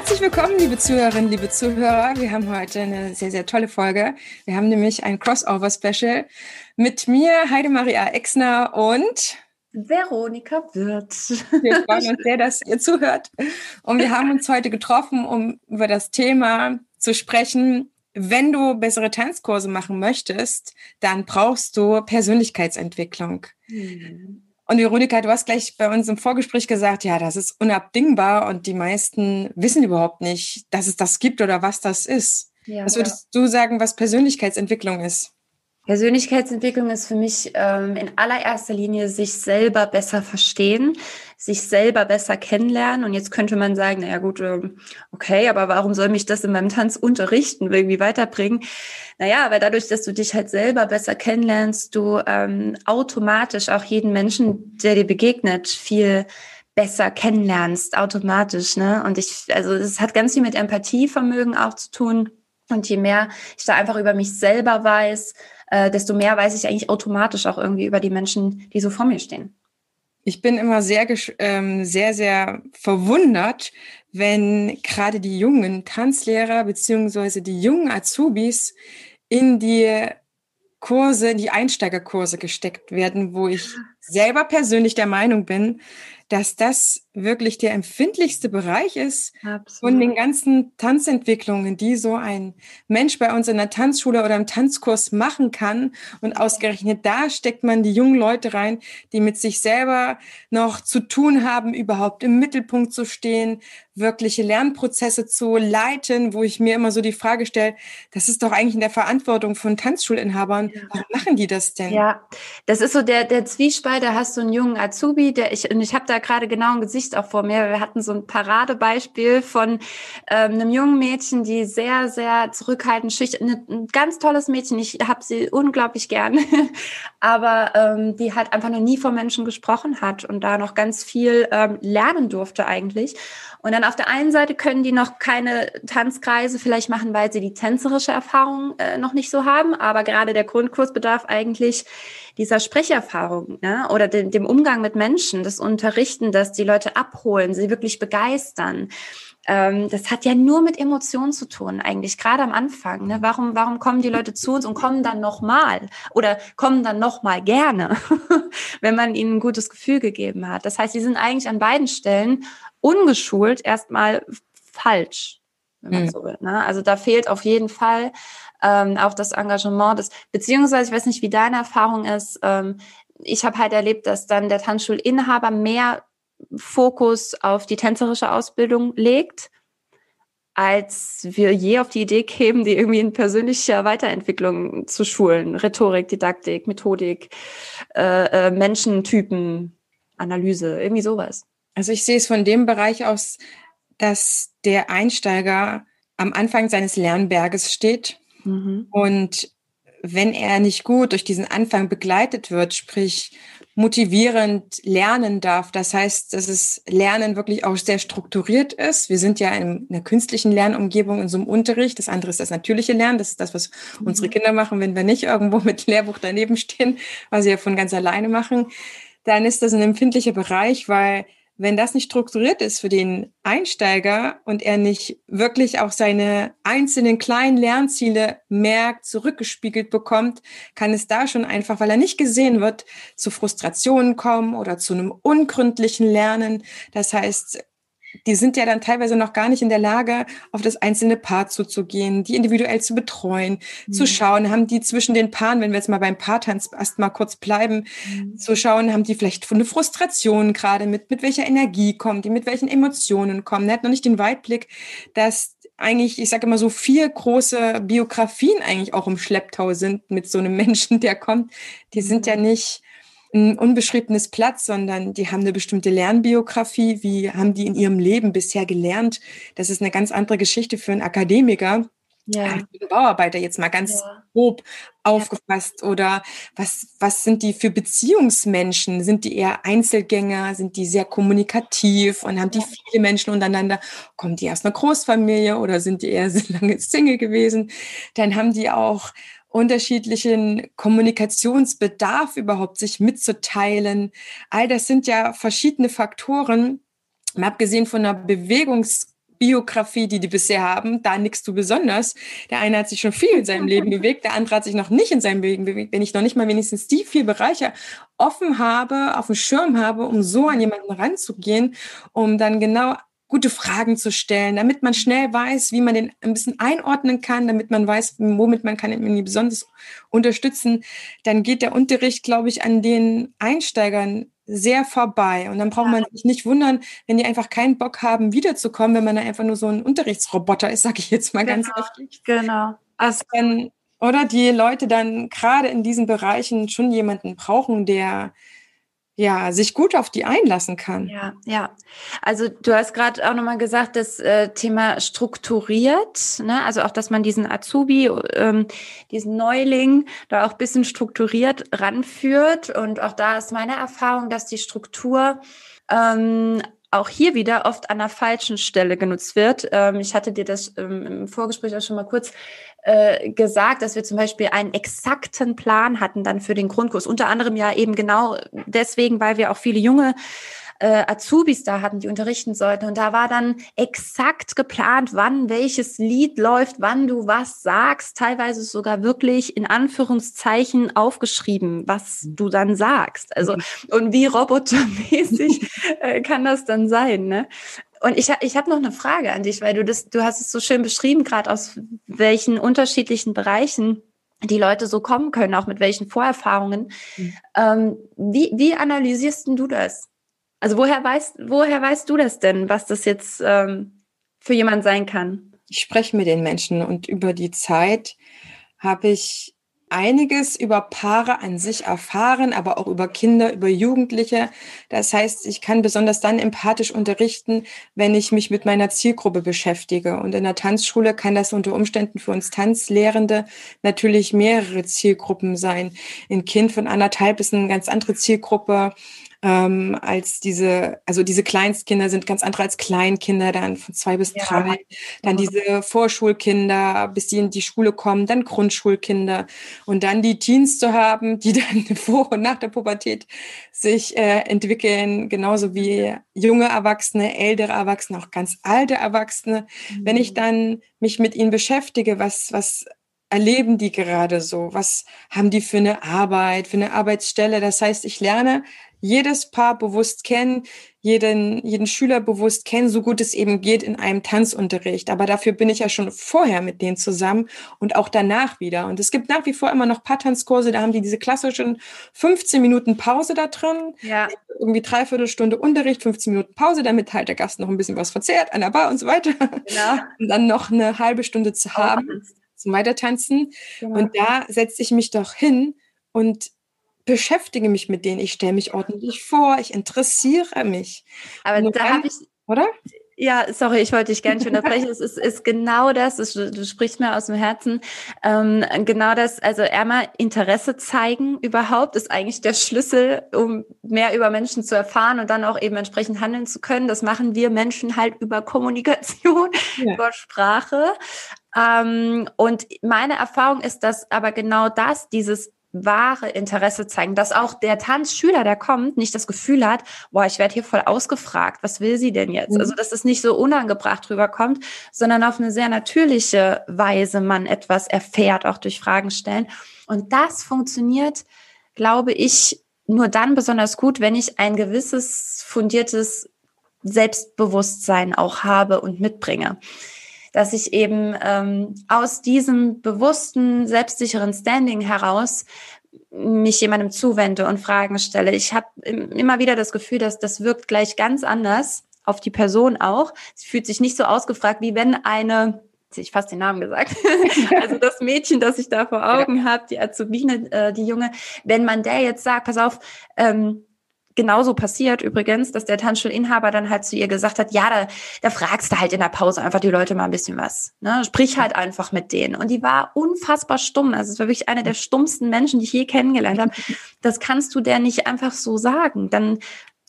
herzlich willkommen, liebe Zuhörerinnen, liebe Zuhörer. Wir haben heute eine sehr, sehr tolle Folge. Wir haben nämlich ein Crossover-Special mit mir, Heidemaria Exner und Veronika Wirth. Wir freuen uns sehr, dass ihr zuhört. Und wir haben uns heute getroffen, um über das Thema zu sprechen. Wenn du bessere Tanzkurse machen möchtest, dann brauchst du Persönlichkeitsentwicklung. Mhm. Und Veronika, du hast gleich bei uns im Vorgespräch gesagt, ja, das ist unabdingbar und die meisten wissen überhaupt nicht, dass es das gibt oder was das ist. Ja, was würdest ja. du sagen, was Persönlichkeitsentwicklung ist? Persönlichkeitsentwicklung ist für mich ähm, in allererster Linie sich selber besser verstehen, sich selber besser kennenlernen. Und jetzt könnte man sagen, naja gut, ähm, okay, aber warum soll mich das in meinem Tanz unterrichten, irgendwie weiterbringen? Naja, weil dadurch, dass du dich halt selber besser kennenlernst, du ähm, automatisch auch jeden Menschen, der dir begegnet, viel besser kennenlernst, automatisch. Ne? Und ich, also es hat ganz viel mit Empathievermögen auch zu tun. Und je mehr ich da einfach über mich selber weiß, äh, desto mehr weiß ich eigentlich automatisch auch irgendwie über die Menschen, die so vor mir stehen. Ich bin immer sehr, ähm, sehr, sehr verwundert, wenn gerade die jungen Tanzlehrer beziehungsweise die jungen Azubis in die Kurse, in die Einsteigerkurse gesteckt werden, wo ich selber persönlich der Meinung bin, dass das wirklich der empfindlichste Bereich ist Absolut. von den ganzen Tanzentwicklungen, die so ein Mensch bei uns in der Tanzschule oder im Tanzkurs machen kann. Und ausgerechnet da steckt man die jungen Leute rein, die mit sich selber noch zu tun haben, überhaupt im Mittelpunkt zu stehen, wirkliche Lernprozesse zu leiten, wo ich mir immer so die Frage stelle, das ist doch eigentlich in der Verantwortung von Tanzschulinhabern. Ja. Warum machen die das denn? Ja, das ist so der, der Zwiespalt, da hast du einen jungen Azubi, der ich, und ich habe da gerade genau ein Gesicht auch vor mir. Wir hatten so ein Paradebeispiel von ähm, einem jungen Mädchen, die sehr, sehr zurückhaltend, schüchtern, ein ganz tolles Mädchen. Ich habe sie unglaublich gern, aber ähm, die halt einfach noch nie vor Menschen gesprochen hat und da noch ganz viel ähm, lernen durfte eigentlich. Und dann auf der einen Seite können die noch keine Tanzkreise vielleicht machen, weil sie die tänzerische Erfahrung äh, noch nicht so haben. Aber gerade der Grundkurs bedarf eigentlich dieser Sprecherfahrung ne? oder dem, dem Umgang mit Menschen, das Unterrichten, das die Leute abholen, sie wirklich begeistern ähm, das hat ja nur mit Emotionen zu tun, eigentlich, gerade am Anfang. Ne? Warum, warum kommen die Leute zu uns und kommen dann nochmal oder kommen dann nochmal gerne, wenn man ihnen ein gutes Gefühl gegeben hat? Das heißt, sie sind eigentlich an beiden Stellen ungeschult erstmal falsch, wenn man mhm. so will. Ne? Also da fehlt auf jeden Fall ähm, auch das Engagement des, beziehungsweise ich weiß nicht, wie deine Erfahrung ist. Ähm, ich habe halt erlebt, dass dann der Tanzschulinhaber mehr Fokus auf die tänzerische Ausbildung legt, als wir je auf die Idee kämen, die irgendwie in persönlicher Weiterentwicklung zu schulen. Rhetorik, Didaktik, Methodik, äh, äh, Menschentypen, Analyse, irgendwie sowas. Also ich sehe es von dem Bereich aus, dass der Einsteiger am Anfang seines Lernberges steht mhm. und wenn er nicht gut durch diesen Anfang begleitet wird, sprich motivierend lernen darf, das heißt, dass es Lernen wirklich auch sehr strukturiert ist. Wir sind ja in einer künstlichen Lernumgebung in so einem Unterricht. Das andere ist das natürliche Lernen. Das ist das, was mhm. unsere Kinder machen, wenn wir nicht irgendwo mit Lehrbuch daneben stehen, was sie ja von ganz alleine machen. Dann ist das ein empfindlicher Bereich, weil wenn das nicht strukturiert ist für den Einsteiger und er nicht wirklich auch seine einzelnen kleinen Lernziele merkt, zurückgespiegelt bekommt, kann es da schon einfach, weil er nicht gesehen wird, zu Frustrationen kommen oder zu einem ungründlichen Lernen. Das heißt, die sind ja dann teilweise noch gar nicht in der Lage, auf das einzelne Paar zuzugehen, die individuell zu betreuen, mhm. zu schauen, haben die zwischen den Paaren, wenn wir jetzt mal beim Paartanz erst mal kurz bleiben, mhm. zu schauen, haben die vielleicht eine Frustration gerade mit, mit welcher Energie kommen die, mit welchen Emotionen kommen. Er hat noch nicht den Weitblick, dass eigentlich, ich sage immer so vier große Biografien eigentlich auch im Schlepptau sind mit so einem Menschen, der kommt. Die sind ja mhm. nicht ein unbeschriebenes Platz, sondern die haben eine bestimmte Lernbiografie. Wie haben die in ihrem Leben bisher gelernt? Das ist eine ganz andere Geschichte für einen Akademiker. Ja. Einen Bauarbeiter jetzt mal ganz ja. grob aufgefasst oder was, was sind die für Beziehungsmenschen? Sind die eher Einzelgänger? Sind die sehr kommunikativ und haben die viele Menschen untereinander? Kommen die aus einer Großfamilie oder sind die eher lange Single gewesen? Dann haben die auch unterschiedlichen Kommunikationsbedarf überhaupt sich mitzuteilen. All das sind ja verschiedene Faktoren. Mal abgesehen von einer Bewegungsbiografie, die die bisher haben, da nickst du besonders. Der eine hat sich schon viel in seinem Leben bewegt, der andere hat sich noch nicht in seinem Leben bewegt. Wenn ich noch nicht mal wenigstens die vier Bereiche offen habe, auf dem Schirm habe, um so an jemanden ranzugehen, um dann genau gute Fragen zu stellen, damit man schnell weiß, wie man den ein bisschen einordnen kann, damit man weiß, womit man kann ihn besonders unterstützen, dann geht der Unterricht, glaube ich, an den Einsteigern sehr vorbei. Und dann braucht man sich nicht wundern, wenn die einfach keinen Bock haben, wiederzukommen, wenn man da einfach nur so ein Unterrichtsroboter ist, sage ich jetzt mal genau, ganz heftig. Genau. Also dann, oder die Leute dann gerade in diesen Bereichen schon jemanden brauchen, der ja, sich gut auf die einlassen kann. Ja, ja. Also du hast gerade auch nochmal gesagt, das äh, Thema strukturiert, ne? also auch, dass man diesen Azubi, ähm, diesen Neuling da auch bisschen strukturiert ranführt. Und auch da ist meine Erfahrung, dass die Struktur ähm, auch hier wieder oft an der falschen Stelle genutzt wird. Ähm, ich hatte dir das ähm, im Vorgespräch auch schon mal kurz äh, gesagt, dass wir zum Beispiel einen exakten Plan hatten dann für den Grundkurs. Unter anderem ja eben genau deswegen, weil wir auch viele junge äh, Azubis da hatten, die unterrichten sollten. Und da war dann exakt geplant, wann welches Lied läuft, wann du was sagst, teilweise sogar wirklich in Anführungszeichen aufgeschrieben, was du dann sagst. Also, und wie robotermäßig äh, kann das dann sein, ne? Und ich, ich habe noch eine Frage an dich, weil du das, du hast es so schön beschrieben, gerade aus welchen unterschiedlichen Bereichen die Leute so kommen können, auch mit welchen Vorerfahrungen. Mhm. Ähm, wie, wie analysierst du das? Also woher weißt, woher weißt du das denn, was das jetzt ähm, für jemand sein kann? Ich spreche mit den Menschen und über die Zeit habe ich einiges über Paare an sich erfahren, aber auch über Kinder, über Jugendliche. Das heißt, ich kann besonders dann empathisch unterrichten, wenn ich mich mit meiner Zielgruppe beschäftige. Und in der Tanzschule kann das unter Umständen für uns Tanzlehrende natürlich mehrere Zielgruppen sein. Ein Kind von anderthalb ist eine ganz andere Zielgruppe ähm, als diese, also diese Kleinstkinder sind ganz andere als Kleinkinder, dann von zwei bis ja. drei, dann diese Vorschulkinder, bis die in die Schule kommen, dann Grundschulkinder und dann die Teens zu haben, die dann vor und nach der Pubertät sich äh, entwickeln, genauso wie junge Erwachsene, ältere Erwachsene, auch ganz alte Erwachsene. Mhm. Wenn ich mhm. dann mich mit ihnen beschäftige, was, was erleben die gerade so? Was haben die für eine Arbeit, für eine Arbeitsstelle? Das heißt, ich lerne jedes Paar bewusst kennen, jeden, jeden Schüler bewusst kennen, so gut es eben geht in einem Tanzunterricht. Aber dafür bin ich ja schon vorher mit denen zusammen und auch danach wieder. Und es gibt nach wie vor immer noch Paartanzkurse, da haben die diese klassischen 15 Minuten Pause da drin. Ja. Irgendwie dreiviertel Stunde Unterricht, 15 Minuten Pause, damit halt der Gast noch ein bisschen was verzehrt an der Bar und so weiter. Genau. Und dann noch eine halbe Stunde zu haben zum Weitertanzen. Genau. Und da setze ich mich doch hin und beschäftige mich mit denen, ich stelle mich ordentlich vor, ich interessiere mich. Aber da habe ich, oder? Ja, sorry, ich wollte dich gar nicht unterbrechen. es ist, ist genau das, ist, du sprichst mir aus dem Herzen. Ähm, genau das, also einmal Interesse zeigen überhaupt, ist eigentlich der Schlüssel, um mehr über Menschen zu erfahren und dann auch eben entsprechend handeln zu können. Das machen wir Menschen halt über Kommunikation, ja. über Sprache. Ähm, und meine Erfahrung ist, dass aber genau das, dieses wahre Interesse zeigen, dass auch der Tanzschüler, der kommt, nicht das Gefühl hat, boah, ich werde hier voll ausgefragt, was will sie denn jetzt? Mhm. Also, dass es nicht so unangebracht rüberkommt, sondern auf eine sehr natürliche Weise man etwas erfährt, auch durch Fragen stellen. Und das funktioniert, glaube ich, nur dann besonders gut, wenn ich ein gewisses fundiertes Selbstbewusstsein auch habe und mitbringe dass ich eben ähm, aus diesem bewussten, selbstsicheren Standing heraus mich jemandem zuwende und Fragen stelle. Ich habe immer wieder das Gefühl, dass das wirkt gleich ganz anders auf die Person auch. Sie fühlt sich nicht so ausgefragt, wie wenn eine ich fast den Namen gesagt. also das Mädchen, das ich da vor Augen ja. habe, die Azubine, äh, die Junge, wenn man der jetzt sagt, pass auf, ähm, genauso passiert übrigens, dass der Tanzschulinhaber dann halt zu ihr gesagt hat, ja, da, da fragst du halt in der Pause einfach die Leute mal ein bisschen was. Ne? Sprich halt einfach mit denen. Und die war unfassbar stumm. Also es war wirklich eine der stummsten Menschen, die ich je kennengelernt habe. Das kannst du der nicht einfach so sagen. Dann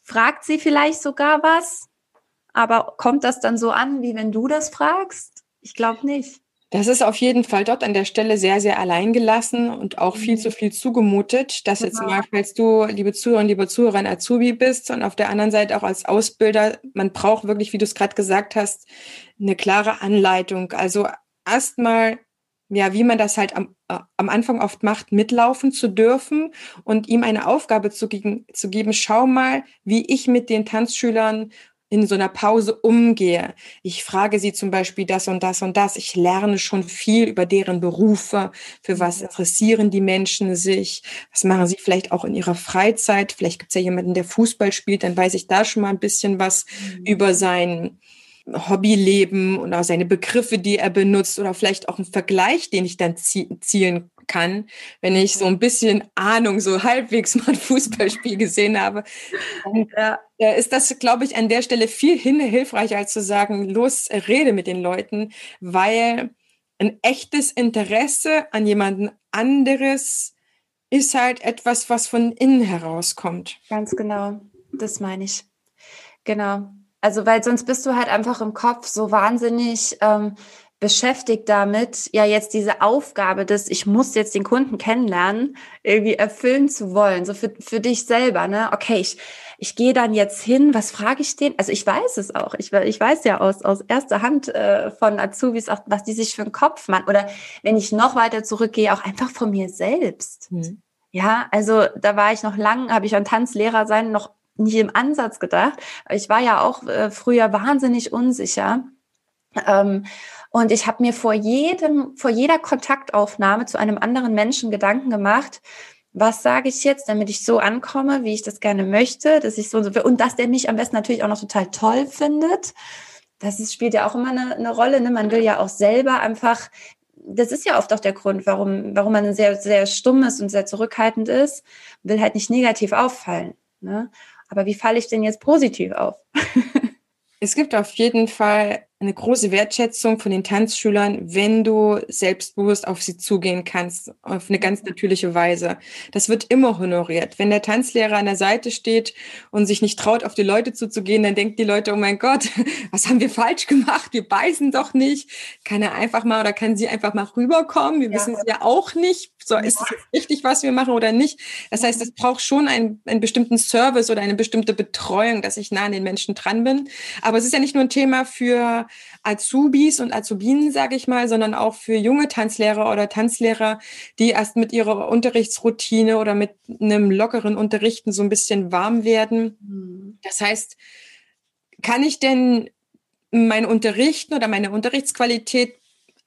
fragt sie vielleicht sogar was, aber kommt das dann so an, wie wenn du das fragst? Ich glaube nicht. Das ist auf jeden Fall dort an der Stelle sehr, sehr alleingelassen und auch viel zu mhm. viel zugemutet, dass jetzt mal, falls du, liebe Zuhörer und liebe Zuhörer, ein Azubi bist und auf der anderen Seite auch als Ausbilder, man braucht wirklich, wie du es gerade gesagt hast, eine klare Anleitung. Also erstmal, ja, wie man das halt am, äh, am Anfang oft macht, mitlaufen zu dürfen und ihm eine Aufgabe zu, zu geben, schau mal, wie ich mit den Tanzschülern in so einer Pause umgehe. Ich frage sie zum Beispiel das und das und das. Ich lerne schon viel über deren Berufe. Für was mhm. interessieren die Menschen sich? Was machen sie vielleicht auch in ihrer Freizeit? Vielleicht gibt es ja jemanden, der Fußball spielt. Dann weiß ich da schon mal ein bisschen was mhm. über sein Hobbyleben und auch seine Begriffe, die er benutzt oder vielleicht auch einen Vergleich, den ich dann zielen kann, wenn ich so ein bisschen Ahnung, so halbwegs mal ein Fußballspiel gesehen habe. Und, äh, ist das, glaube ich, an der Stelle viel hilfreicher, als zu sagen, los, rede mit den Leuten, weil ein echtes Interesse an jemanden anderes ist halt etwas, was von innen herauskommt. Ganz genau, das meine ich. Genau. Also, weil sonst bist du halt einfach im Kopf so wahnsinnig ähm, beschäftigt damit, ja jetzt diese Aufgabe des, ich muss jetzt den Kunden kennenlernen, irgendwie erfüllen zu wollen, so für, für dich selber, ne? Okay, ich, ich gehe dann jetzt hin, was frage ich den? Also ich weiß es auch, ich, ich weiß ja aus, aus erster Hand äh, von Azubis auch, was die sich für einen Kopf machen. Oder wenn ich noch weiter zurückgehe, auch einfach von mir selbst. Mhm. Ja, also da war ich noch lang, habe ich an Tanzlehrer sein noch nicht im Ansatz gedacht. Ich war ja auch äh, früher wahnsinnig unsicher. Ähm, und ich habe mir vor jedem, vor jeder Kontaktaufnahme zu einem anderen Menschen Gedanken gemacht, was sage ich jetzt, damit ich so ankomme, wie ich das gerne möchte, dass ich so und so und dass der mich am besten natürlich auch noch total toll findet. Das ist, spielt ja auch immer eine, eine Rolle. Ne? Man will ja auch selber einfach, das ist ja oft auch der Grund, warum, warum man sehr, sehr stumm ist und sehr zurückhaltend ist, will halt nicht negativ auffallen. Ne? Aber wie falle ich denn jetzt positiv auf? es gibt auf jeden Fall eine große Wertschätzung von den Tanzschülern, wenn du selbstbewusst auf sie zugehen kannst, auf eine ganz natürliche Weise. Das wird immer honoriert. Wenn der Tanzlehrer an der Seite steht und sich nicht traut, auf die Leute zuzugehen, dann denken die Leute, oh mein Gott, was haben wir falsch gemacht? Wir beißen doch nicht. Kann er einfach mal oder kann sie einfach mal rüberkommen? Wir ja. wissen es ja auch nicht. So, ist es richtig, was wir machen oder nicht? Das heißt, es braucht schon einen, einen bestimmten Service oder eine bestimmte Betreuung, dass ich nah an den Menschen dran bin. Aber es ist ja nicht nur ein Thema für Azubis und Azubinen, sage ich mal, sondern auch für junge Tanzlehrer oder Tanzlehrer, die erst mit ihrer Unterrichtsroutine oder mit einem lockeren Unterrichten so ein bisschen warm werden. Mhm. Das heißt, kann ich denn mein Unterrichten oder meine Unterrichtsqualität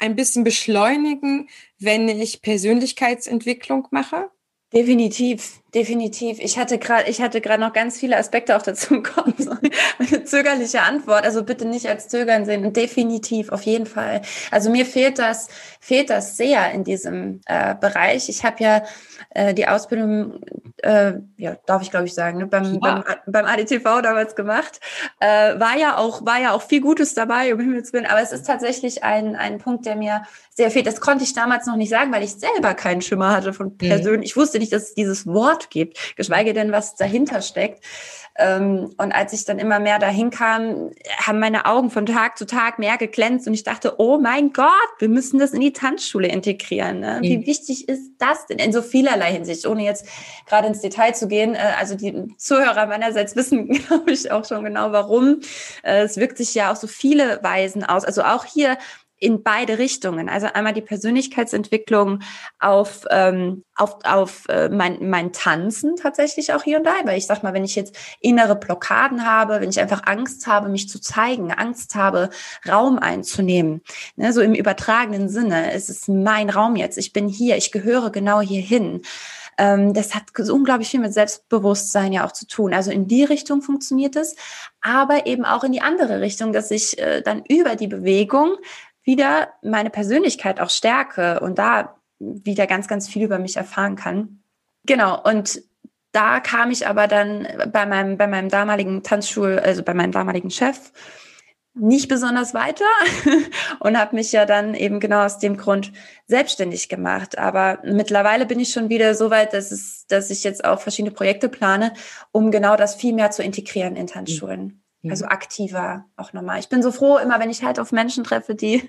ein bisschen beschleunigen, wenn ich Persönlichkeitsentwicklung mache? Definitiv, definitiv. Ich hatte gerade, ich hatte gerade noch ganz viele Aspekte auch dazu Kopf. Eine zögerliche Antwort, also bitte nicht als Zögern sehen. Definitiv, auf jeden Fall. Also mir fehlt das, fehlt das sehr in diesem äh, Bereich. Ich habe ja äh, die Ausbildung, äh, ja, darf ich glaube ich sagen, ne, beim, ja. beim, beim ADTV damals gemacht. Äh, war ja auch, war ja auch viel Gutes dabei, um Himmels Willen. Aber es ist tatsächlich ein, ein Punkt, der mir sehr fehlt. Das konnte ich damals noch nicht sagen, weil ich selber keinen Schimmer hatte von persönlich. Mhm. Ich wusste nicht, dass es dieses Wort gibt, geschweige denn, was dahinter steckt. Ähm, und als ich dann immer mehr dahin kam, haben meine Augen von Tag zu Tag mehr geglänzt und ich dachte, oh mein Gott, wir müssen das in die Tanzschule integrieren. Ne? Wie mhm. wichtig ist das denn in so vielerlei Hinsicht, ohne jetzt gerade ins Detail zu gehen? Äh, also die Zuhörer meinerseits wissen, glaube ich, auch schon genau warum. Äh, es wirkt sich ja auf so viele Weisen aus. Also auch hier in beide Richtungen. Also einmal die Persönlichkeitsentwicklung auf, ähm, auf, auf äh, mein, mein Tanzen tatsächlich auch hier und da. Weil ich sag mal, wenn ich jetzt innere Blockaden habe, wenn ich einfach Angst habe, mich zu zeigen, Angst habe, Raum einzunehmen, ne, so im übertragenen Sinne, es ist mein Raum jetzt, ich bin hier, ich gehöre genau hierhin. Ähm, das hat unglaublich viel mit Selbstbewusstsein ja auch zu tun. Also in die Richtung funktioniert es, aber eben auch in die andere Richtung, dass ich äh, dann über die Bewegung wieder meine Persönlichkeit auch stärke und da wieder ganz, ganz viel über mich erfahren kann. Genau. Und da kam ich aber dann bei meinem, bei meinem damaligen Tanzschul, also bei meinem damaligen Chef, nicht besonders weiter und habe mich ja dann eben genau aus dem Grund selbstständig gemacht. Aber mittlerweile bin ich schon wieder so weit, dass, es, dass ich jetzt auch verschiedene Projekte plane, um genau das viel mehr zu integrieren in Tanzschulen. Mhm. Also aktiver auch nochmal. Ich bin so froh, immer wenn ich halt auf Menschen treffe, die,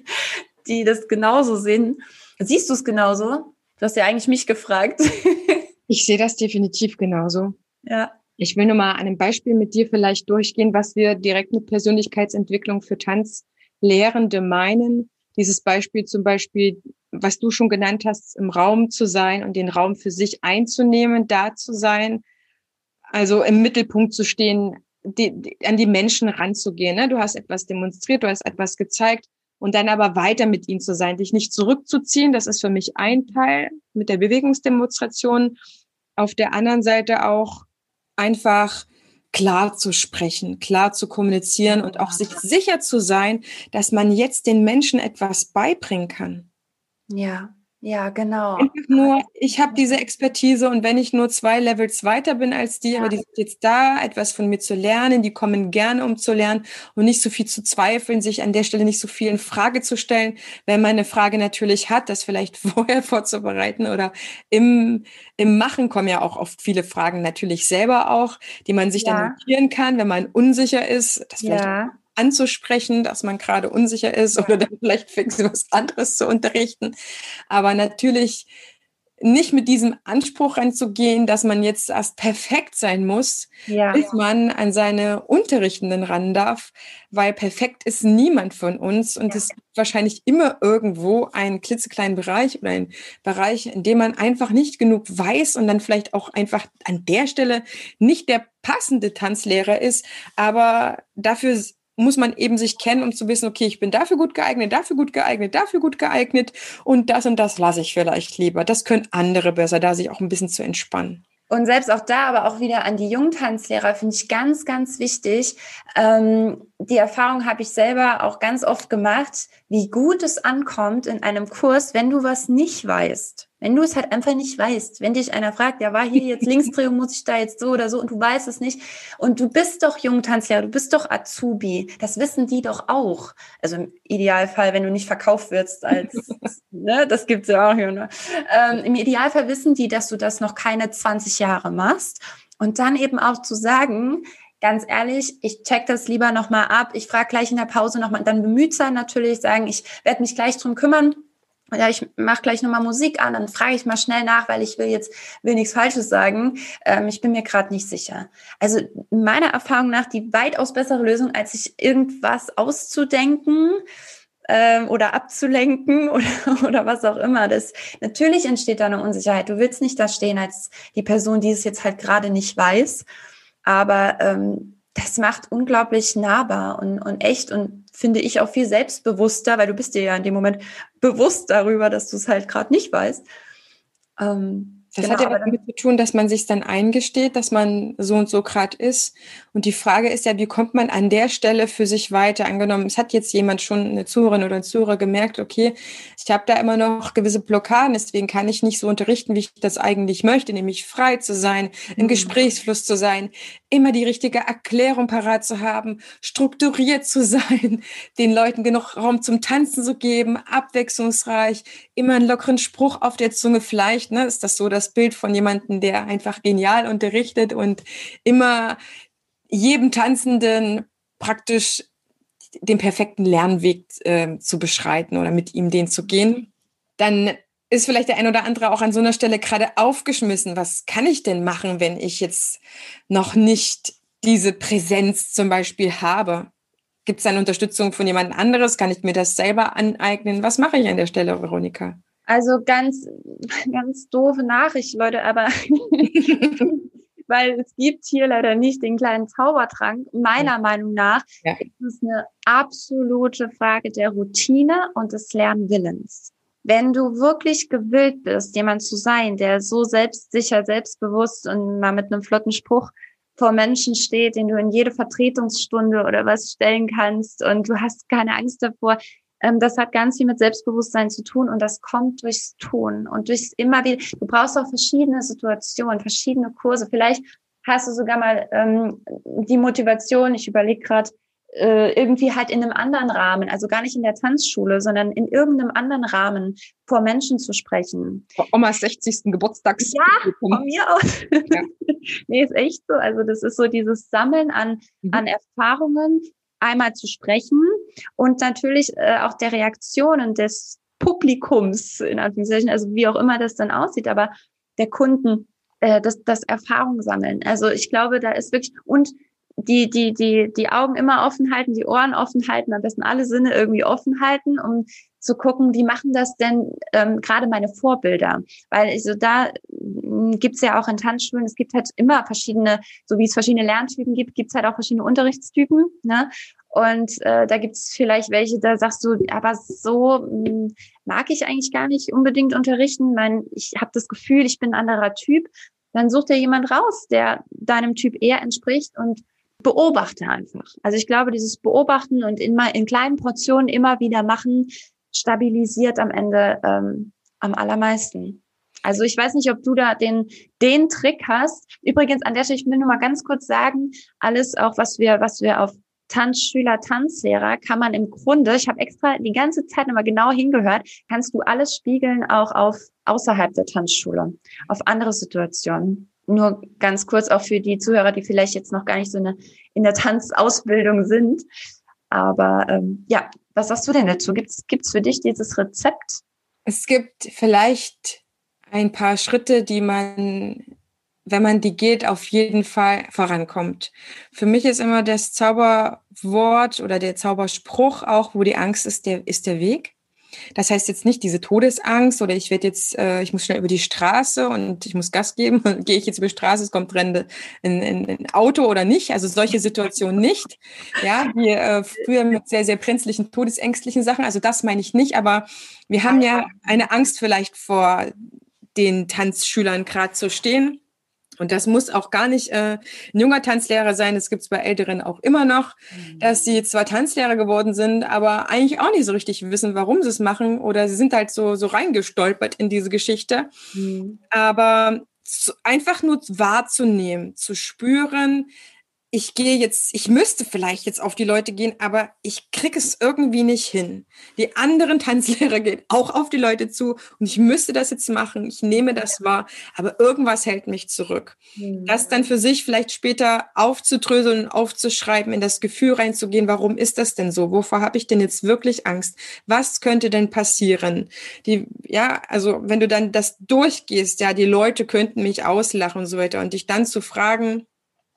die das genauso sehen. Siehst du es genauso? Du hast ja eigentlich mich gefragt. ich sehe das definitiv genauso. Ja. Ich will nur mal an einem Beispiel mit dir vielleicht durchgehen, was wir direkt mit Persönlichkeitsentwicklung für Tanzlehrende meinen. Dieses Beispiel zum Beispiel, was du schon genannt hast, im Raum zu sein und den Raum für sich einzunehmen, da zu sein, also im Mittelpunkt zu stehen, die, die, an die Menschen ranzugehen. Ne? Du hast etwas demonstriert, du hast etwas gezeigt und dann aber weiter mit ihnen zu sein, dich nicht zurückzuziehen. Das ist für mich ein Teil mit der Bewegungsdemonstration. Auf der anderen Seite auch einfach klar zu sprechen, klar zu kommunizieren und auch sich sicher zu sein, dass man jetzt den Menschen etwas beibringen kann. Ja. Ja, genau. Einfach nur, ich habe diese Expertise und wenn ich nur zwei Levels weiter bin als die, ja. aber die sind jetzt da, etwas von mir zu lernen, die kommen gerne, um zu lernen und nicht so viel zu zweifeln, sich an der Stelle nicht so viel in Frage zu stellen, wenn man eine Frage natürlich hat, das vielleicht vorher vorzubereiten oder im, im Machen kommen ja auch oft viele Fragen natürlich selber auch, die man sich ja. dann notieren kann, wenn man unsicher ist, das vielleicht ja anzusprechen, dass man gerade unsicher ist oder dann vielleicht fängt was anderes zu unterrichten. Aber natürlich nicht mit diesem Anspruch reinzugehen, dass man jetzt erst perfekt sein muss, ja. bis man an seine Unterrichtenden ran darf, weil perfekt ist niemand von uns und ja. es gibt wahrscheinlich immer irgendwo einen klitzekleinen Bereich oder einen Bereich, in dem man einfach nicht genug weiß und dann vielleicht auch einfach an der Stelle nicht der passende Tanzlehrer ist, aber dafür muss man eben sich kennen, um zu wissen, okay, ich bin dafür gut geeignet, dafür gut geeignet, dafür gut geeignet und das und das lasse ich vielleicht lieber. Das können andere besser, da sich auch ein bisschen zu entspannen. Und selbst auch da, aber auch wieder an die Jungtanzlehrer finde ich ganz, ganz wichtig. Ähm, die Erfahrung habe ich selber auch ganz oft gemacht, wie gut es ankommt in einem Kurs, wenn du was nicht weißt. Wenn du es halt einfach nicht weißt, wenn dich einer fragt, ja, war hier jetzt Linksdrehung, muss ich da jetzt so oder so und du weißt es nicht und du bist doch Jungtanzlehrer, du bist doch Azubi, das wissen die doch auch. Also im Idealfall, wenn du nicht verkauft wirst als, ne, das gibt's ja auch hier. Ne? Ähm, Im Idealfall wissen die, dass du das noch keine 20 Jahre machst und dann eben auch zu sagen, ganz ehrlich, ich check das lieber nochmal ab, ich frage gleich in der Pause nochmal, dann bemüht sein natürlich, sagen, ich werde mich gleich drum kümmern, ja, ich mache gleich nochmal Musik an, dann frage ich mal schnell nach, weil ich will jetzt will nichts Falsches sagen. Ähm, ich bin mir gerade nicht sicher. Also meiner Erfahrung nach die weitaus bessere Lösung, als sich irgendwas auszudenken ähm, oder abzulenken oder, oder was auch immer. Das natürlich entsteht da eine Unsicherheit. Du willst nicht da stehen als die Person, die es jetzt halt gerade nicht weiß. Aber ähm, das macht unglaublich nahbar und, und echt und finde ich auch viel selbstbewusster, weil du bist dir ja in dem Moment bewusst darüber, dass du es halt gerade nicht weißt. Ähm, das genau, hat ja damit zu tun, dass man sich dann eingesteht, dass man so und so gerade ist. Und die Frage ist ja, wie kommt man an der Stelle für sich weiter? Angenommen, es hat jetzt jemand schon, eine Zuhörerin oder ein Zuhörer gemerkt, okay, ich habe da immer noch gewisse Blockaden, deswegen kann ich nicht so unterrichten, wie ich das eigentlich möchte, nämlich frei zu sein, im mhm. Gesprächsfluss zu sein, immer die richtige Erklärung parat zu haben, strukturiert zu sein, den Leuten genug Raum zum Tanzen zu geben, abwechslungsreich, immer einen lockeren Spruch auf der Zunge vielleicht, ne, ist das so das Bild von jemandem, der einfach genial unterrichtet und immer jedem Tanzenden praktisch den perfekten Lernweg äh, zu beschreiten oder mit ihm den zu gehen, dann ist vielleicht der ein oder andere auch an so einer Stelle gerade aufgeschmissen. Was kann ich denn machen, wenn ich jetzt noch nicht diese Präsenz zum Beispiel habe? Gibt es eine Unterstützung von jemand anderes? Kann ich mir das selber aneignen? Was mache ich an der Stelle, Veronika? Also ganz, ganz doofe Nachricht, Leute, aber weil es gibt hier leider nicht den kleinen Zaubertrank. Meiner ja. Meinung nach ja. ist es eine absolute Frage der Routine und des Lernwillens. Wenn du wirklich gewillt bist, jemand zu sein, der so selbstsicher, selbstbewusst und mal mit einem flotten Spruch vor Menschen steht, den du in jede Vertretungsstunde oder was stellen kannst und du hast keine Angst davor, das hat ganz viel mit Selbstbewusstsein zu tun und das kommt durchs Tun und durchs immer wieder. Du brauchst auch verschiedene Situationen, verschiedene Kurse. Vielleicht hast du sogar mal ähm, die Motivation, ich überlege gerade, äh, irgendwie halt in einem anderen Rahmen, also gar nicht in der Tanzschule, sondern in irgendeinem anderen Rahmen vor Menschen zu sprechen. Vor Omas 60. Geburtstags. Ja, von mir aus. Ja. nee, ist echt so. Also das ist so dieses Sammeln an, mhm. an Erfahrungen, einmal zu sprechen und natürlich äh, auch der Reaktionen des Publikums, in Anführungszeichen, also wie auch immer das dann aussieht, aber der Kunden, äh, das, das Erfahrung sammeln. Also ich glaube, da ist wirklich, und die, die, die, die Augen immer offen halten, die Ohren offen halten, am besten alle Sinne irgendwie offen halten, um zu gucken, wie machen das denn ähm, gerade meine Vorbilder? Weil also da hm, gibt's ja auch in Tanzschulen, es gibt halt immer verschiedene, so wie es verschiedene Lerntypen gibt, gibt's halt auch verschiedene Unterrichtstypen. Ne? Und äh, da gibt's vielleicht welche, da sagst du, aber so mh, hm, mag ich eigentlich gar nicht unbedingt unterrichten. Mein, ich habe das Gefühl, ich bin ein anderer Typ. Dann sucht dir jemand raus, der deinem Typ eher entspricht und beobachte einfach. Also ich glaube, dieses Beobachten und in, in kleinen Portionen immer wieder machen, stabilisiert am Ende ähm, am allermeisten. Also ich weiß nicht, ob du da den, den Trick hast. Übrigens, an der Stelle, ich will nur mal ganz kurz sagen, alles auch, was wir, was wir auf Tanzschüler, Tanzlehrer kann man im Grunde, ich habe extra die ganze Zeit nochmal genau hingehört, kannst du alles spiegeln auch auf außerhalb der Tanzschule, auf andere Situationen nur ganz kurz auch für die Zuhörer, die vielleicht jetzt noch gar nicht so eine, in der Tanzausbildung sind. Aber ähm, ja, was sagst du denn dazu? Gibt es für dich dieses Rezept? Es gibt vielleicht ein paar Schritte, die man, wenn man die geht, auf jeden Fall vorankommt. Für mich ist immer das Zauberwort oder der Zauberspruch auch, wo die Angst ist, der ist der Weg. Das heißt jetzt nicht diese Todesangst oder ich werde jetzt, äh, ich muss schnell über die Straße und ich muss Gas geben und gehe ich jetzt über die Straße, es kommt Rende in, in, in Auto oder nicht. Also solche Situationen nicht. Ja, wie äh, früher mit sehr, sehr brenzlichen, todesängstlichen Sachen. Also das meine ich nicht, aber wir haben ja eine Angst vielleicht vor den Tanzschülern gerade zu stehen und das muss auch gar nicht äh, ein junger Tanzlehrer sein. Das gibt es bei Älteren auch immer noch, mhm. dass sie zwar Tanzlehrer geworden sind, aber eigentlich auch nicht so richtig wissen, warum sie es machen. Oder sie sind halt so, so reingestolpert in diese Geschichte. Mhm. Aber zu, einfach nur wahrzunehmen, zu spüren, ich gehe jetzt, ich müsste vielleicht jetzt auf die Leute gehen, aber ich kriege es irgendwie nicht hin. Die anderen Tanzlehrer gehen auch auf die Leute zu und ich müsste das jetzt machen. Ich nehme das wahr, aber irgendwas hält mich zurück. Mhm. Das dann für sich vielleicht später aufzudröseln, aufzuschreiben, in das Gefühl reinzugehen, warum ist das denn so? Wovor habe ich denn jetzt wirklich Angst? Was könnte denn passieren? Die, ja, also wenn du dann das durchgehst, ja, die Leute könnten mich auslachen und so weiter und dich dann zu fragen,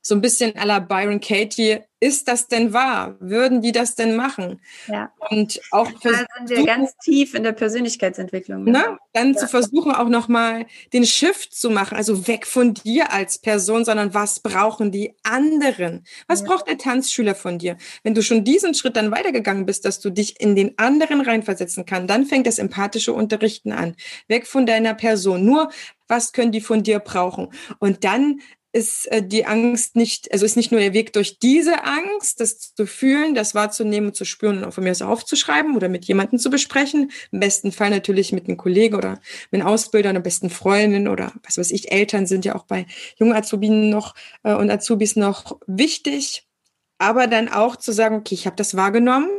so ein bisschen à la Byron Katie, ist das denn wahr? Würden die das denn machen? Ja. Und auch da sind wir ganz tief in der Persönlichkeitsentwicklung. Ne? Dann ja. zu versuchen, auch nochmal den Shift zu machen, also weg von dir als Person, sondern was brauchen die anderen? Was ja. braucht der Tanzschüler von dir? Wenn du schon diesen Schritt dann weitergegangen bist, dass du dich in den anderen reinversetzen kannst, dann fängt das empathische Unterrichten an. Weg von deiner Person. Nur, was können die von dir brauchen? Und dann ist äh, die Angst nicht, also ist nicht nur der Weg durch diese Angst, das zu fühlen, das wahrzunehmen, zu spüren und auch von mir aus aufzuschreiben oder mit jemandem zu besprechen. Im besten Fall natürlich mit einem Kollegen oder mit einem Ausbilder, einer besten Freundin oder was weiß ich, Eltern sind ja auch bei jungen Azubinen noch äh, und Azubis noch wichtig aber dann auch zu sagen, okay, ich habe das wahrgenommen.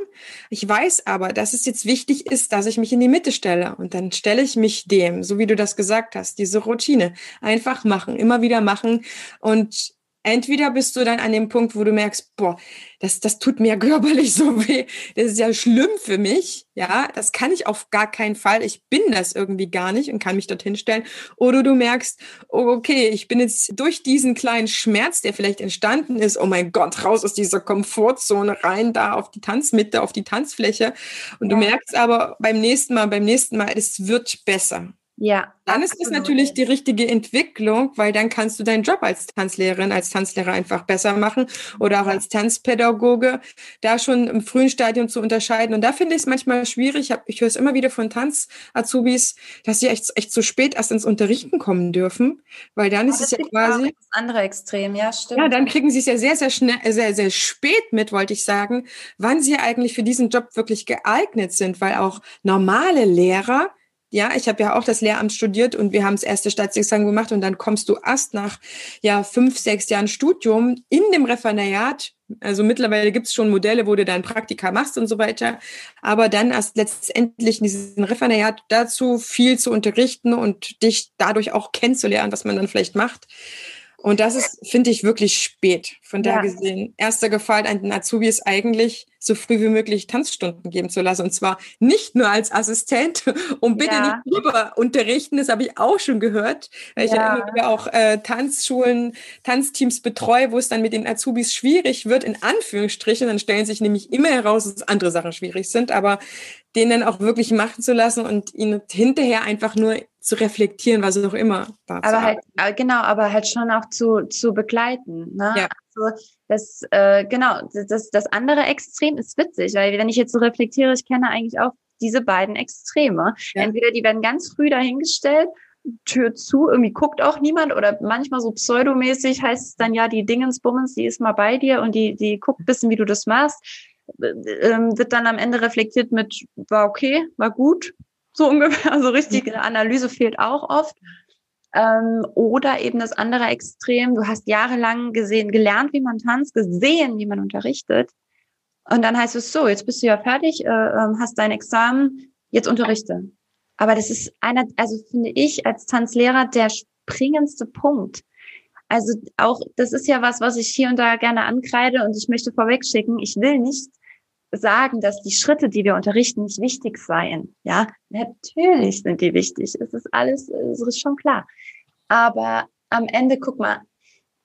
Ich weiß aber, dass es jetzt wichtig ist, dass ich mich in die Mitte stelle. Und dann stelle ich mich dem, so wie du das gesagt hast, diese Routine einfach machen, immer wieder machen. Und entweder bist du dann an dem Punkt, wo du merkst, boah, das, das tut mir körperlich so weh, das ist ja schlimm für mich, ja, das kann ich auf gar keinen Fall, ich bin das irgendwie gar nicht und kann mich dorthin stellen. Oder du merkst, oh, okay, ich bin jetzt durch diesen kleinen Schmerz, der vielleicht entstanden ist, oh mein Gott, raus aus dieser Komfortzone, rein da auf die Tanzmitte, auf die Tanzfläche. Und ja. du merkst aber beim nächsten Mal, beim nächsten Mal, es wird besser Ja. Dann ist das natürlich die richtige Entwicklung, weil dann kannst du deinen Job als Tanzlehrerin, als Tanzlehrer einfach besser machen oder auch als Tanzpädagoge, da schon im frühen Stadium zu unterscheiden. Und da finde ich es manchmal schwierig. Ich, höre es immer wieder von Tanz-Azubis, dass sie echt, echt zu spät erst ins Unterrichten kommen dürfen, weil dann ist es ja quasi. Das andere Extrem, ja, stimmt. Ja, dann kriegen sie es ja sehr, sehr schnell, sehr, sehr spät mit, wollte ich sagen, wann sie eigentlich für diesen Job wirklich geeignet sind, weil auch normale Lehrer ja, ich habe ja auch das Lehramt studiert und wir haben das erste Staatsexamen gemacht und dann kommst du erst nach ja fünf, sechs Jahren Studium in dem Referendariat. Also mittlerweile gibt es schon Modelle, wo du dann Praktika machst und so weiter. Aber dann erst letztendlich in diesem Referendariat dazu viel zu unterrichten und dich dadurch auch kennenzulernen, was man dann vielleicht macht. Und das ist, finde ich, wirklich spät. Von da ja. gesehen, erster Gefallen an den Azubis eigentlich so früh wie möglich Tanzstunden geben zu lassen. Und zwar nicht nur als Assistent und bitte ja. nicht drüber unterrichten, das habe ich auch schon gehört. Weil ich ja, immer wieder auch äh, Tanzschulen, Tanzteams betreue, wo es dann mit den Azubis schwierig wird, in Anführungsstrichen. Dann stellen sich nämlich immer heraus, dass andere Sachen schwierig sind. Aber den dann auch wirklich machen zu lassen und ihn hinterher einfach nur zu reflektieren, was auch immer. Aber halt, äh, genau, aber halt schon auch zu, zu begleiten. Ne? Ja. Also das, äh, genau, das, das andere Extrem ist witzig, weil wenn ich jetzt so reflektiere, ich kenne eigentlich auch diese beiden Extreme. Ja. Entweder die werden ganz früh dahingestellt, Tür zu, irgendwie guckt auch niemand oder manchmal so pseudomäßig heißt es dann ja, die Dingensbummens, die ist mal bei dir und die, die guckt bisschen, wie du das machst. Ähm, wird dann am Ende reflektiert mit, war okay, war gut, so ungefähr. Also richtige mhm. Analyse fehlt auch oft. Ähm, oder eben das andere Extrem, du hast jahrelang gesehen, gelernt, wie man tanzt, gesehen, wie man unterrichtet. Und dann heißt es so, jetzt bist du ja fertig, äh, ähm, hast dein Examen, jetzt unterrichte. Aber das ist einer, also finde ich als Tanzlehrer der springendste Punkt. Also auch, das ist ja was, was ich hier und da gerne ankreide und ich möchte vorweg schicken, ich will nicht sagen, dass die Schritte, die wir unterrichten, nicht wichtig seien. Ja, natürlich sind die wichtig. Es ist alles, es ist schon klar. Aber am Ende, guck mal,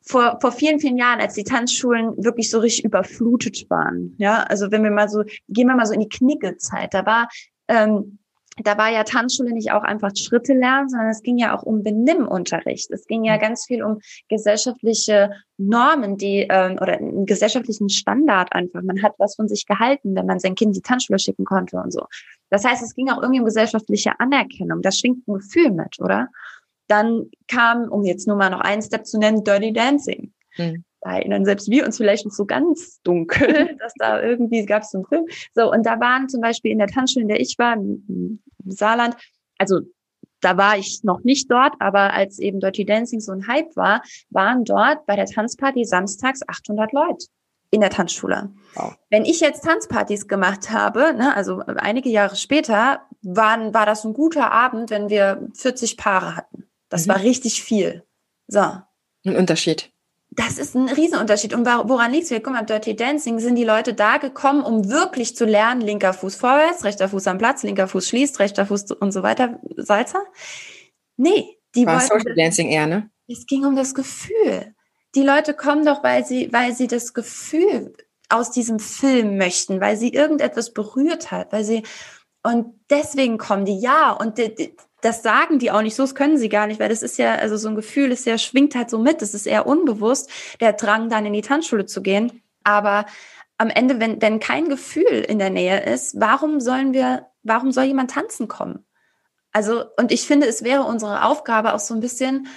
vor, vor vielen, vielen Jahren, als die Tanzschulen wirklich so richtig überflutet waren, ja, also wenn wir mal so, gehen wir mal so in die Knickelzeit, da war ähm, da war ja Tanzschule nicht auch einfach Schritte lernen, sondern es ging ja auch um Benimmunterricht. Es ging ja mhm. ganz viel um gesellschaftliche Normen, die ähm, oder einen gesellschaftlichen Standard einfach. Man hat was von sich gehalten, wenn man sein Kind in die Tanzschule schicken konnte und so. Das heißt, es ging auch irgendwie um gesellschaftliche Anerkennung. Das schwingt ein Gefühl mit, oder? Dann kam, um jetzt nur mal noch einen Step zu nennen, Dirty Dancing. Hm da erinnern selbst wir uns vielleicht noch so ganz dunkel, dass da irgendwie gab es so einen Film. So, und da waren zum Beispiel in der Tanzschule, in der ich war, im Saarland, also da war ich noch nicht dort, aber als eben Dirty Dancing so ein Hype war, waren dort bei der Tanzparty samstags 800 Leute in der Tanzschule. Wow. Wenn ich jetzt Tanzpartys gemacht habe, ne, also einige Jahre später, waren, war das ein guter Abend, wenn wir 40 Paare hatten. Das mhm. war richtig viel. So. Ein Unterschied. Das ist ein Riesenunterschied. Und woran liegt es? Guck mal, Dirty Dancing sind die Leute da gekommen, um wirklich zu lernen, linker Fuß vorwärts, rechter Fuß am Platz, linker Fuß schließt, rechter Fuß und so weiter, Salzer. Nee, die War wollten... Social Dancing eher, ne? Es ging um das Gefühl. Die Leute kommen doch, weil sie, weil sie das Gefühl aus diesem Film möchten, weil sie irgendetwas berührt hat, weil sie, und deswegen kommen die, ja, und die, die, das sagen die auch nicht so, das können sie gar nicht, weil das ist ja, also so ein Gefühl ist ja, schwingt halt so mit, das ist eher unbewusst, der Drang dann in die Tanzschule zu gehen. Aber am Ende, wenn, wenn kein Gefühl in der Nähe ist, warum sollen wir, warum soll jemand tanzen kommen? Also, und ich finde, es wäre unsere Aufgabe auch so ein bisschen,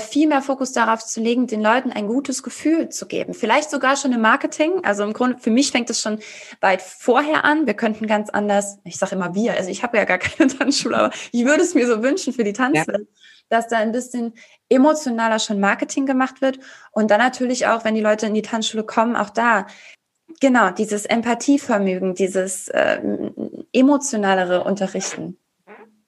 viel mehr Fokus darauf zu legen, den Leuten ein gutes Gefühl zu geben. Vielleicht sogar schon im Marketing. Also im Grunde, für mich fängt es schon weit vorher an. Wir könnten ganz anders, ich sage immer wir, also ich habe ja gar keine Tanzschule, aber ich würde es mir so wünschen für die Tanzwelt, ja. dass da ein bisschen emotionaler schon Marketing gemacht wird. Und dann natürlich auch, wenn die Leute in die Tanzschule kommen, auch da Genau, dieses Empathievermögen, dieses äh, emotionalere Unterrichten.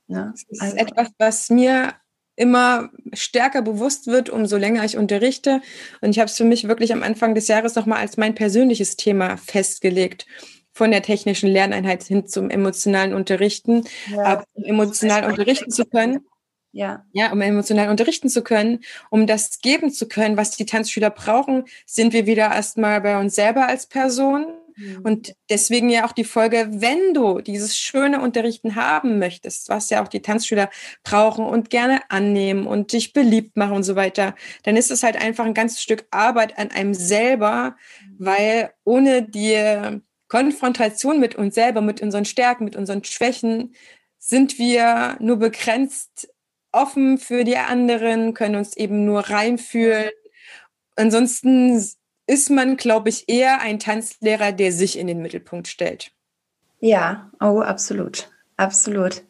Ne? Das ist also, etwas, was mir immer stärker bewusst wird, umso länger ich unterrichte. Und ich habe es für mich wirklich am Anfang des Jahres nochmal als mein persönliches Thema festgelegt von der technischen Lerneinheit hin zum emotionalen Unterrichten. Ja, Aber um emotional unterrichten zu können, ja. ja, um emotional unterrichten zu können, um das geben zu können, was die Tanzschüler brauchen, sind wir wieder erstmal bei uns selber als Person Mhm. Und deswegen ja auch die Folge, wenn du dieses schöne Unterrichten haben möchtest, was ja auch die Tanzschüler brauchen und gerne annehmen und dich beliebt machen und so weiter, dann ist es halt einfach ein ganzes Stück Arbeit an einem selber, mhm. weil ohne die Konfrontation mit uns selber, mit unseren Stärken, mit unseren Schwächen, sind wir nur begrenzt offen für die anderen, können uns eben nur reinfühlen. Ansonsten ist man, glaube ich, eher ein Tanzlehrer, der sich in den Mittelpunkt stellt. Ja, oh, absolut. Absolut.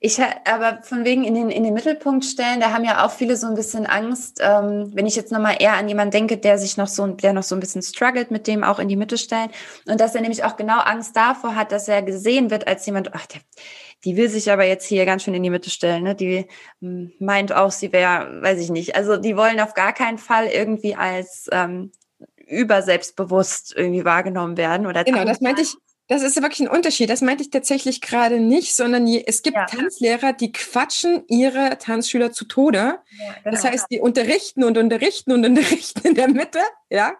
Ich aber von wegen in den, in den Mittelpunkt stellen, da haben ja auch viele so ein bisschen Angst, ähm, wenn ich jetzt nochmal eher an jemanden denke, der sich noch so, der noch so ein bisschen struggelt mit dem auch in die Mitte stellen. Und dass er nämlich auch genau Angst davor hat, dass er gesehen wird als jemand, ach, der, die will sich aber jetzt hier ganz schön in die Mitte stellen. Ne? Die hm, meint auch, sie wäre, weiß ich nicht. Also die wollen auf gar keinen Fall irgendwie als ähm, überselbstbewusst irgendwie wahrgenommen werden. Oder genau, das meinte ich. Das ist wirklich ein Unterschied. Das meinte ich tatsächlich gerade nicht, sondern je, es gibt ja. Tanzlehrer, die quatschen ihre Tanzschüler zu Tode. Ja, genau. Das heißt, die unterrichten und unterrichten und unterrichten in der Mitte, ja.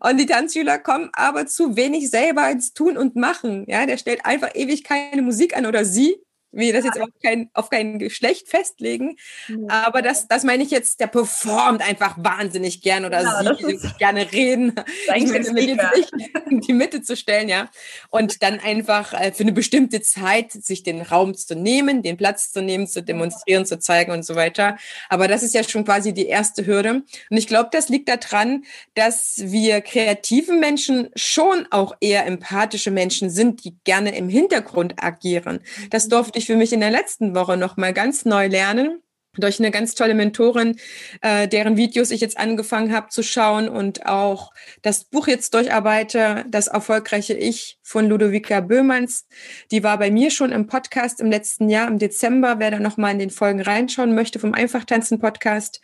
Und die Tanzschüler kommen aber zu wenig selber ins Tun und Machen. Ja, der stellt einfach ewig keine Musik an oder sie will das jetzt auf kein, auf kein Geschlecht festlegen. Mhm. Aber das, das meine ich jetzt, der performt einfach wahnsinnig gern oder ja, sie sich gerne reden. Ich meine, mir jetzt nicht in die Mitte zu stellen, ja. Und dann einfach äh, für eine bestimmte Zeit sich den Raum zu nehmen, den Platz zu nehmen, zu demonstrieren, zu zeigen und so weiter. Aber das ist ja schon quasi die erste Hürde. Und ich glaube, das liegt daran, dass wir kreativen Menschen schon auch eher empathische Menschen sind, die gerne im Hintergrund agieren. Das durfte ich ich für mich in der letzten Woche noch mal ganz neu lernen durch eine ganz tolle Mentorin, äh, deren Videos ich jetzt angefangen habe zu schauen und auch das Buch jetzt durcharbeite, das erfolgreiche Ich von Ludovica Böhmanns. Die war bei mir schon im Podcast im letzten Jahr, im Dezember. Wer da noch mal in den Folgen reinschauen möchte vom Einfachtanzen Podcast.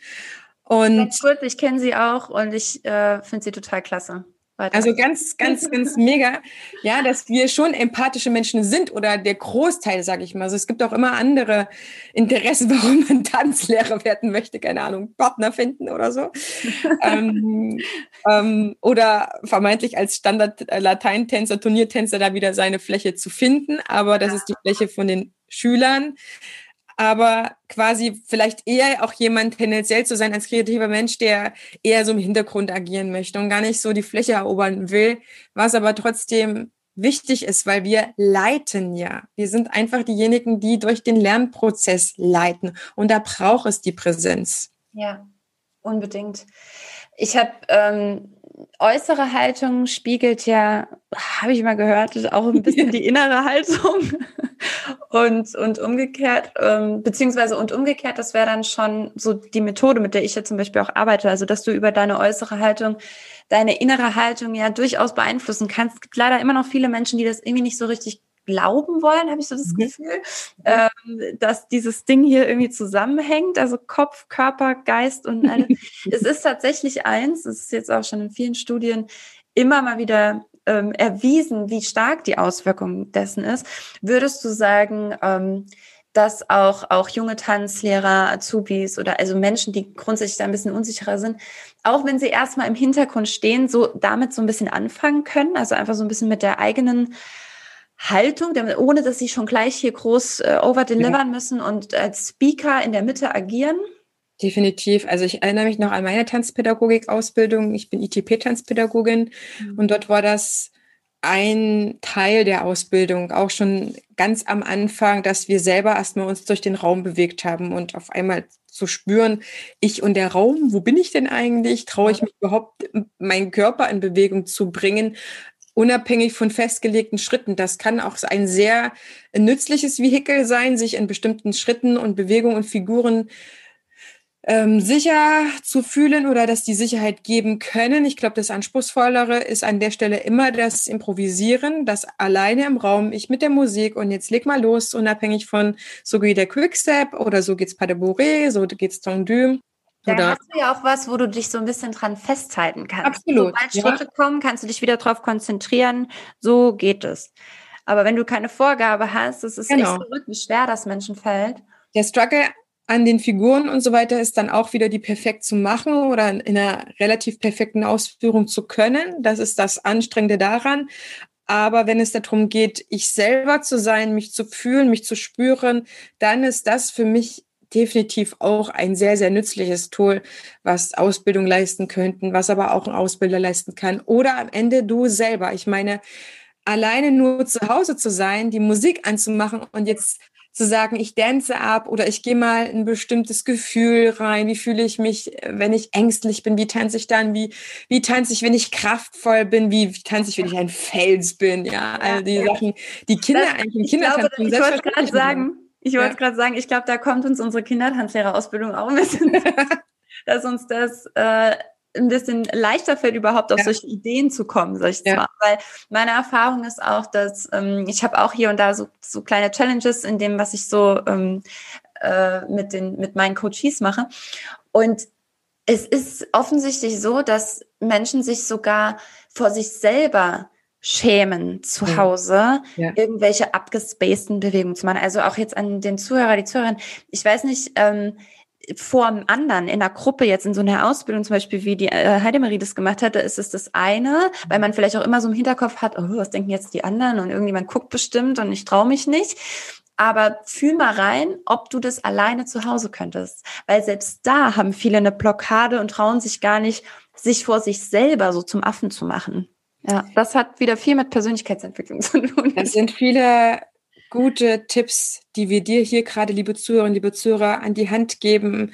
Und Ganz kurz, ich kenne sie auch und ich äh, finde sie total klasse. Weiter. Also ganz, ganz, ganz mega, ja, dass wir schon empathische Menschen sind oder der Großteil, sage ich mal. Also es gibt auch immer andere Interessen, warum man Tanzlehrer werden möchte, keine Ahnung, Partner finden oder so. ähm, ähm, oder vermeintlich als Standard-Lateintänzer, Turniertänzer da wieder seine Fläche zu finden. Aber das ist die Fläche von den Schülern aber quasi vielleicht eher auch jemand tendenziell zu sein als kreativer Mensch, der eher so im Hintergrund agieren möchte und gar nicht so die Fläche erobern will, was aber trotzdem wichtig ist, weil wir leiten ja. Wir sind einfach diejenigen, die durch den Lernprozess leiten und da braucht es die Präsenz. Ja, unbedingt. Ich habe ähm, äußere Haltung spiegelt ja, habe ich mal gehört, auch ein bisschen die innere Haltung und, und umgekehrt, ähm, beziehungsweise und umgekehrt, das wäre dann schon so die Methode, mit der ich ja zum Beispiel auch arbeite, also dass du über deine äußere Haltung deine innere Haltung ja durchaus beeinflussen kannst. Es gibt leider immer noch viele Menschen, die das irgendwie nicht so richtig glauben wollen, habe ich so das mhm. Gefühl, ähm, dass dieses Ding hier irgendwie zusammenhängt, also Kopf, Körper, Geist und alles. es ist tatsächlich eins, es ist jetzt auch schon in vielen Studien immer mal wieder ähm, erwiesen, wie stark die Auswirkung dessen ist. Würdest du sagen, ähm, dass auch, auch junge Tanzlehrer, Azubis oder also Menschen, die grundsätzlich da ein bisschen unsicherer sind, auch wenn sie erstmal im Hintergrund stehen, so damit so ein bisschen anfangen können, also einfach so ein bisschen mit der eigenen Haltung, ohne dass sie schon gleich hier groß äh, overdelivern ja. müssen und als Speaker in der Mitte agieren? Definitiv. Also ich erinnere mich noch an meine Tanzpädagogik-Ausbildung. Ich bin ITP-Tanzpädagogin mhm. und dort war das ein Teil der Ausbildung, auch schon ganz am Anfang, dass wir selber erstmal uns durch den Raum bewegt haben und auf einmal zu spüren, ich und der Raum, wo bin ich denn eigentlich? Traue ich mich überhaupt, meinen Körper in Bewegung zu bringen? Unabhängig von festgelegten Schritten. Das kann auch ein sehr nützliches Vehikel sein, sich in bestimmten Schritten und Bewegungen und Figuren ähm, sicher zu fühlen oder dass die Sicherheit geben können. Ich glaube, das Anspruchsvollere ist an der Stelle immer das Improvisieren, das alleine im Raum, ich mit der Musik und jetzt leg mal los, unabhängig von so geht der Quickstep oder so geht's Pas de Bourrée, so geht's Tendu. Da Oder? hast du ja auch was, wo du dich so ein bisschen dran festhalten kannst. Absolut. Sobald Schritte ja. kommen, kannst du dich wieder darauf konzentrieren. So geht es. Aber wenn du keine Vorgabe hast, das ist genau. echt verrückt, wie schwer das Menschen fällt. Der Struggle an den Figuren und so weiter ist dann auch wieder die perfekt zu machen oder in einer relativ perfekten Ausführung zu können. Das ist das Anstrengende daran. Aber wenn es darum geht, ich selber zu sein, mich zu fühlen, mich zu spüren, dann ist das für mich definitiv auch ein sehr, sehr nützliches Tool, was Ausbildung leisten könnten, was aber auch ein Ausbilder leisten kann. Oder am Ende du selber. Ich meine, alleine nur zu Hause zu sein, die Musik anzumachen und jetzt zu sagen, ich dance ab oder ich gehe mal ein bestimmtes Gefühl rein. Wie fühle ich mich, wenn ich ängstlich bin? Wie tanze ich dann? Wie, wie tanze ich, wenn ich kraftvoll bin? Wie tanze ich, wenn ich ein Fels bin? Ja, all die ja. Sachen, die Kinder das, eigentlich im Kindertanz Ich wollte gerade sagen, ich wollte ja. gerade sagen, ich glaube, da kommt uns unsere Kindertanzlehrerausbildung auch ein bisschen, dass uns das äh, ein bisschen leichter fällt, überhaupt auf ja. solche Ideen zu kommen, sag ich ja. mal. Weil meine Erfahrung ist auch, dass ähm, ich habe auch hier und da so, so kleine Challenges in dem, was ich so ähm, äh, mit, den, mit meinen Coaches mache. Und es ist offensichtlich so, dass Menschen sich sogar vor sich selber schämen zu Hause, ja. irgendwelche abgespaceden Bewegungen zu machen. Also auch jetzt an den Zuhörer, die Zuhörerin. Ich weiß nicht, ähm, vor einem anderen in einer Gruppe jetzt in so einer Ausbildung zum Beispiel wie die äh, Heidemarie das gemacht hatte, ist es das eine, weil man vielleicht auch immer so im Hinterkopf hat, oh, was denken jetzt die anderen und irgendjemand guckt bestimmt und ich traue mich nicht. Aber fühl mal rein, ob du das alleine zu Hause könntest, weil selbst da haben viele eine Blockade und trauen sich gar nicht, sich vor sich selber so zum Affen zu machen. Ja, das hat wieder viel mit Persönlichkeitsentwicklung zu tun. Es sind viele gute Tipps, die wir dir hier gerade, liebe Zuhörerinnen, liebe Zuhörer, an die Hand geben,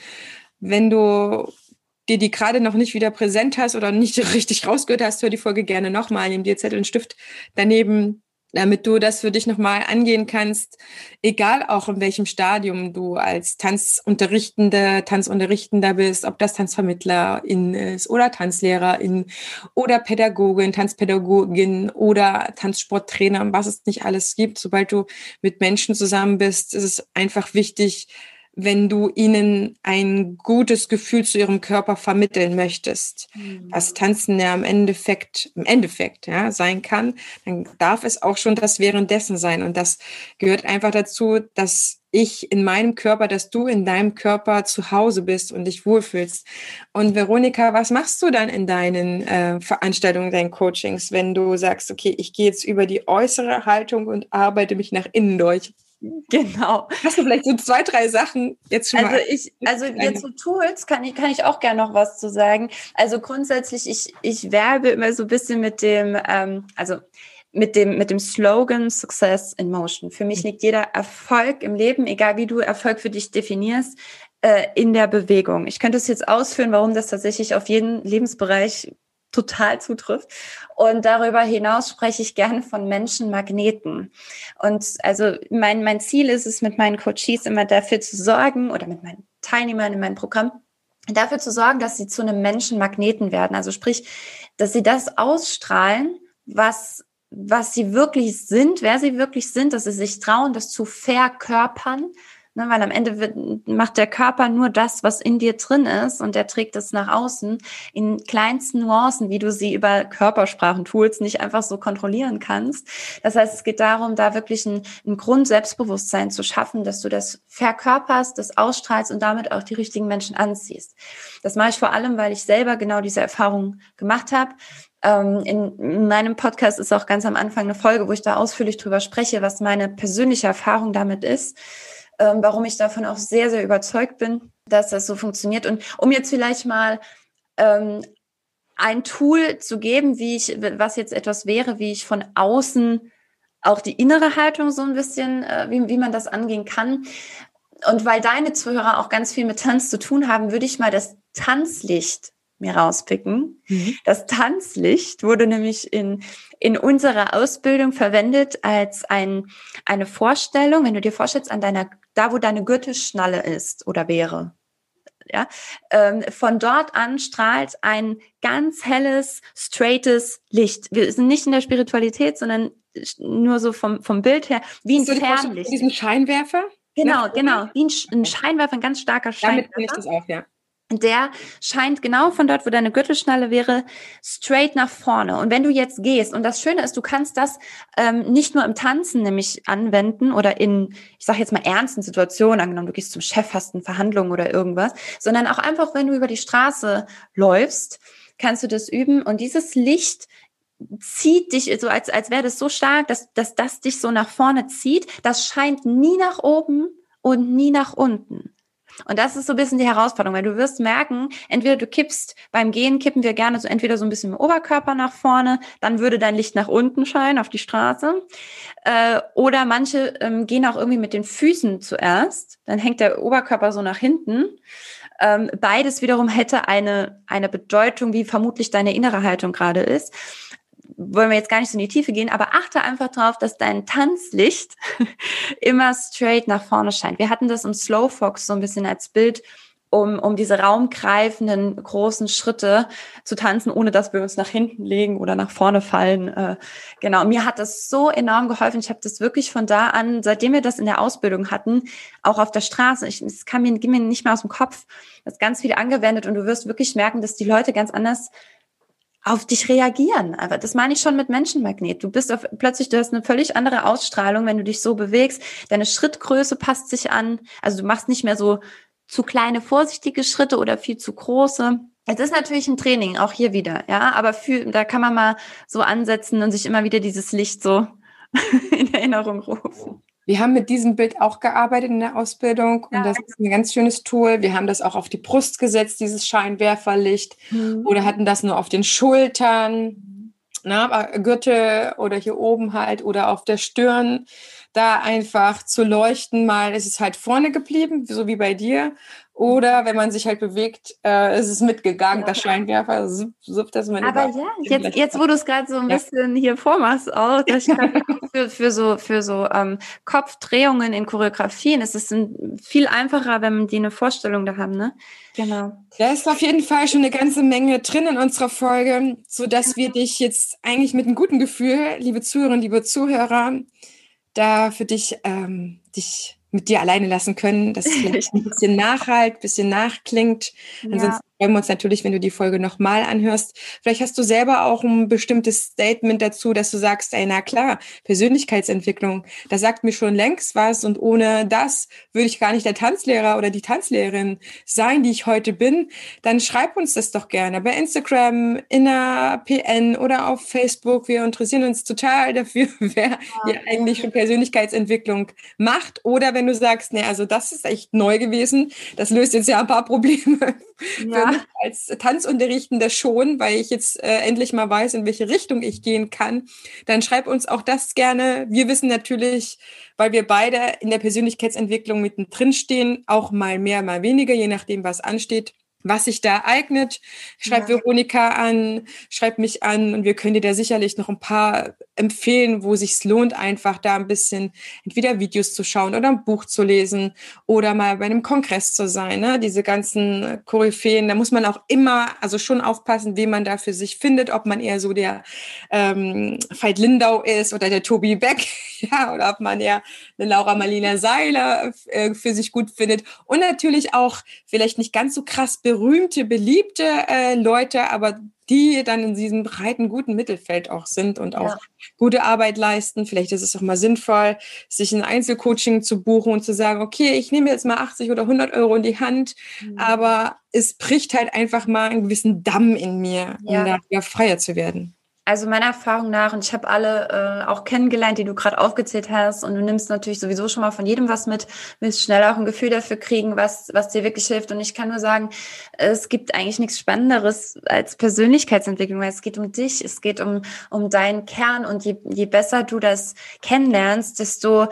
wenn du dir die gerade noch nicht wieder präsent hast oder nicht richtig rausgehört hast, hör die Folge gerne nochmal, nimm dir Zettel und Stift daneben, damit du das für dich nochmal angehen kannst, egal auch in welchem Stadium du als Tanzunterrichtende, Tanzunterrichtender bist, ob das Tanzvermittlerin ist oder Tanzlehrerin oder Pädagogin, Tanzpädagogin oder Tanzsporttrainer, was es nicht alles gibt. Sobald du mit Menschen zusammen bist, ist es einfach wichtig, wenn du ihnen ein gutes Gefühl zu ihrem Körper vermitteln möchtest, mhm. was Tanzen ja im Endeffekt, im Endeffekt ja, sein kann, dann darf es auch schon das währenddessen sein. Und das gehört einfach dazu, dass ich in meinem Körper, dass du in deinem Körper zu Hause bist und dich wohlfühlst. Und Veronika, was machst du dann in deinen äh, Veranstaltungen, deinen Coachings, wenn du sagst, okay, ich gehe jetzt über die äußere Haltung und arbeite mich nach innen durch? Genau. Hast du vielleicht so zwei, drei Sachen jetzt schon also mal? Ich, also jetzt so Tools kann ich, kann ich auch gerne noch was zu sagen. Also grundsätzlich, ich, ich werbe immer so ein bisschen mit dem, ähm, also mit dem, mit dem Slogan Success in Motion. Für mich liegt jeder Erfolg im Leben, egal wie du Erfolg für dich definierst, äh, in der Bewegung. Ich könnte es jetzt ausführen, warum das tatsächlich auf jeden Lebensbereich total zutrifft. Und darüber hinaus spreche ich gerne von Menschenmagneten. Und also mein, mein Ziel ist es, mit meinen Coaches immer dafür zu sorgen oder mit meinen Teilnehmern in meinem Programm, dafür zu sorgen, dass sie zu einem Menschenmagneten werden. Also sprich, dass sie das ausstrahlen, was was sie wirklich sind, wer sie wirklich sind, dass sie sich trauen, das zu verkörpern Ne, weil am Ende wird, macht der Körper nur das, was in dir drin ist und der trägt es nach außen in kleinsten Nuancen, wie du sie über Körpersprachentools nicht einfach so kontrollieren kannst. Das heißt, es geht darum, da wirklich ein, ein Grundselbstbewusstsein zu schaffen, dass du das verkörperst, das ausstrahlst und damit auch die richtigen Menschen anziehst. Das mache ich vor allem, weil ich selber genau diese Erfahrung gemacht habe. Ähm, in meinem Podcast ist auch ganz am Anfang eine Folge, wo ich da ausführlich drüber spreche, was meine persönliche Erfahrung damit ist ähm, warum ich davon auch sehr, sehr überzeugt bin, dass das so funktioniert. Und um jetzt vielleicht mal ähm, ein Tool zu geben, wie ich, was jetzt etwas wäre, wie ich von außen auch die innere Haltung so ein bisschen, äh, wie, wie man das angehen kann. Und weil deine Zuhörer auch ganz viel mit Tanz zu tun haben, würde ich mal das Tanzlicht mir rauspicken. Mhm. Das Tanzlicht wurde nämlich in, in unserer Ausbildung verwendet als ein, eine Vorstellung, wenn du dir vorstellst, an deiner, da wo deine Gürtelschnalle ist oder wäre. Ja, ähm, von dort an strahlt ein ganz helles, straightes Licht. Wir sind nicht in der Spiritualität, sondern nur so vom, vom Bild her, wie ein so Fernlicht. Diesen Scheinwerfer? Genau, genau. Wie ein, ein Scheinwerfer, ein ganz starker Scheinwerfer. Damit finde ich das auch, ja. Der scheint genau von dort, wo deine Gürtelschnalle wäre, straight nach vorne. Und wenn du jetzt gehst, und das Schöne ist, du kannst das ähm, nicht nur im Tanzen nämlich anwenden oder in, ich sage jetzt mal, ernsten Situationen, angenommen, du gehst zum Chef, hast eine Verhandlung oder irgendwas, sondern auch einfach, wenn du über die Straße läufst, kannst du das üben. Und dieses Licht zieht dich, so als, als wäre das so stark, dass, dass das dich so nach vorne zieht. Das scheint nie nach oben und nie nach unten. Und das ist so ein bisschen die Herausforderung, weil du wirst merken, entweder du kippst, beim Gehen kippen wir gerne so entweder so ein bisschen im Oberkörper nach vorne, dann würde dein Licht nach unten scheinen auf die Straße. Äh, oder manche ähm, gehen auch irgendwie mit den Füßen zuerst, dann hängt der Oberkörper so nach hinten. Ähm, beides wiederum hätte eine, eine Bedeutung, wie vermutlich deine innere Haltung gerade ist wollen wir jetzt gar nicht so in die Tiefe gehen, aber achte einfach darauf, dass dein Tanzlicht immer straight nach vorne scheint. Wir hatten das im Slow Fox so ein bisschen als Bild, um, um diese raumgreifenden großen Schritte zu tanzen, ohne dass wir uns nach hinten legen oder nach vorne fallen. Äh, genau, mir hat das so enorm geholfen. Ich habe das wirklich von da an, seitdem wir das in der Ausbildung hatten, auch auf der Straße, ich, es kam mir, ging mir nicht mehr aus dem Kopf, das ganz viel angewendet und du wirst wirklich merken, dass die Leute ganz anders auf dich reagieren. Aber das meine ich schon mit Menschenmagnet. Du bist auf, plötzlich, du hast eine völlig andere Ausstrahlung, wenn du dich so bewegst. Deine Schrittgröße passt sich an. Also du machst nicht mehr so zu kleine, vorsichtige Schritte oder viel zu große. Es ist natürlich ein Training, auch hier wieder, ja, aber für, da kann man mal so ansetzen und sich immer wieder dieses Licht so in Erinnerung rufen. Wir haben mit diesem Bild auch gearbeitet in der Ausbildung und ja. das ist ein ganz schönes Tool. Wir haben das auch auf die Brust gesetzt, dieses Scheinwerferlicht, mhm. oder hatten das nur auf den Schultern, na, Gürtel oder hier oben halt oder auf der Stirn. Da einfach zu leuchten, mal ist es halt vorne geblieben, so wie bei dir. Oder wenn man sich halt bewegt, äh, ist es mitgegangen, der Scheinwerfer, so, so, dass man Aber ja, jetzt, jetzt wo du es gerade so ein ja. bisschen hier vormachst, auch, das für, für so, für so ähm, Kopfdrehungen in Choreografien ist es ein, viel einfacher, wenn die eine Vorstellung da haben, ne? Genau. Da ist auf jeden Fall schon eine ganze Menge drin in unserer Folge, so dass wir dich jetzt eigentlich mit einem guten Gefühl, liebe Zuhörerinnen, liebe Zuhörer, da für dich, ähm, dich mit dir alleine lassen können, dass es vielleicht ein bisschen nachhalt, ein bisschen nachklingt. Ansonsten freuen wir uns natürlich, wenn du die Folge nochmal anhörst. Vielleicht hast du selber auch ein bestimmtes Statement dazu, dass du sagst, ey, na klar, Persönlichkeitsentwicklung, da sagt mir schon längst was und ohne das würde ich gar nicht der Tanzlehrer oder die Tanzlehrerin sein, die ich heute bin. Dann schreib uns das doch gerne bei Instagram, in der PN oder auf Facebook. Wir interessieren uns total dafür, wer hier eigentlich schon Persönlichkeitsentwicklung macht. Oder wenn du sagst, nee, also das ist echt neu gewesen, das löst jetzt ja ein paar Probleme ja. als Tanzunterrichtender schon, weil ich jetzt äh, endlich mal weiß, in welche Richtung ich gehen kann, dann schreib uns auch das gerne. Wir wissen natürlich, weil wir beide in der Persönlichkeitsentwicklung mittendrin stehen, auch mal mehr, mal weniger, je nachdem, was ansteht was sich da eignet. Schreib ja. Veronika an, schreib mich an und wir können dir da sicherlich noch ein paar empfehlen, wo sich's lohnt, einfach da ein bisschen entweder Videos zu schauen oder ein Buch zu lesen oder mal bei einem Kongress zu sein. Ne? Diese ganzen Koryphäen, da muss man auch immer, also schon aufpassen, wie man da für sich findet, ob man eher so der ähm, Veit Lindau ist oder der Tobi Beck, ja, oder ob man eher eine Laura Marlina Seiler äh, für sich gut findet und natürlich auch vielleicht nicht ganz so krass berühmte, beliebte äh, Leute, aber die dann in diesem breiten, guten Mittelfeld auch sind und auch ja. gute Arbeit leisten. Vielleicht ist es auch mal sinnvoll, sich ein Einzelcoaching zu buchen und zu sagen, okay, ich nehme jetzt mal 80 oder 100 Euro in die Hand, mhm. aber es bricht halt einfach mal einen gewissen Damm in mir, ja. um da wieder freier zu werden. Also meiner Erfahrung nach, und ich habe alle äh, auch kennengelernt, die du gerade aufgezählt hast, und du nimmst natürlich sowieso schon mal von jedem was mit, willst schnell auch ein Gefühl dafür kriegen, was, was dir wirklich hilft. Und ich kann nur sagen, es gibt eigentlich nichts Spannenderes als Persönlichkeitsentwicklung, weil es geht um dich, es geht um, um deinen Kern und je, je besser du das kennenlernst, desto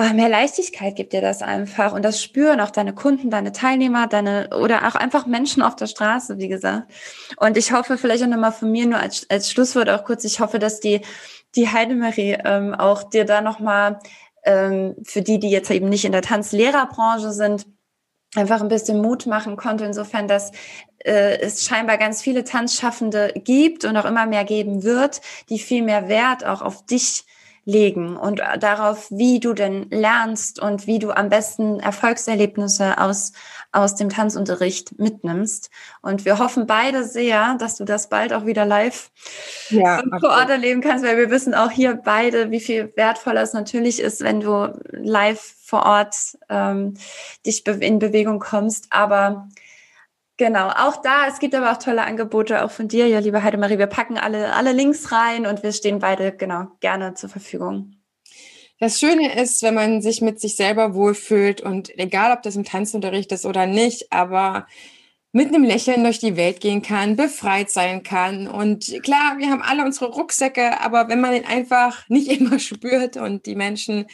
oh, mehr Leichtigkeit gibt dir das einfach. Und das spüren auch deine Kunden, deine Teilnehmer, deine oder auch einfach Menschen auf der Straße, wie gesagt. Und ich hoffe, vielleicht auch nochmal von mir nur als, als Schlusswort auch kurz, ich hoffe, dass die, die Heidemarie ähm, auch dir da nochmal ähm, für die, die jetzt eben nicht in der Tanzlehrerbranche sind, einfach ein bisschen Mut machen konnte, insofern, dass äh, es scheinbar ganz viele Tanzschaffende gibt und auch immer mehr geben wird, die viel mehr Wert auch auf dich legen und darauf, wie du denn lernst und wie du am besten Erfolgserlebnisse aus, aus dem Tanzunterricht mitnimmst. Und wir hoffen beide sehr, dass du das bald auch wieder live ja, vor Ort erleben kannst, weil wir wissen auch hier beide, wie viel wertvoller es natürlich ist, wenn du live vor Ort ähm, dich in Bewegung kommst. Aber Genau, auch da, es gibt aber auch tolle Angebote, auch von dir, ja, liebe Heidemarie. Wir packen alle, alle Links rein und wir stehen beide, genau, gerne zur Verfügung. Das Schöne ist, wenn man sich mit sich selber wohlfühlt und egal, ob das im Tanzunterricht ist oder nicht, aber mit einem Lächeln durch die Welt gehen kann, befreit sein kann. Und klar, wir haben alle unsere Rucksäcke, aber wenn man den einfach nicht immer spürt und die Menschen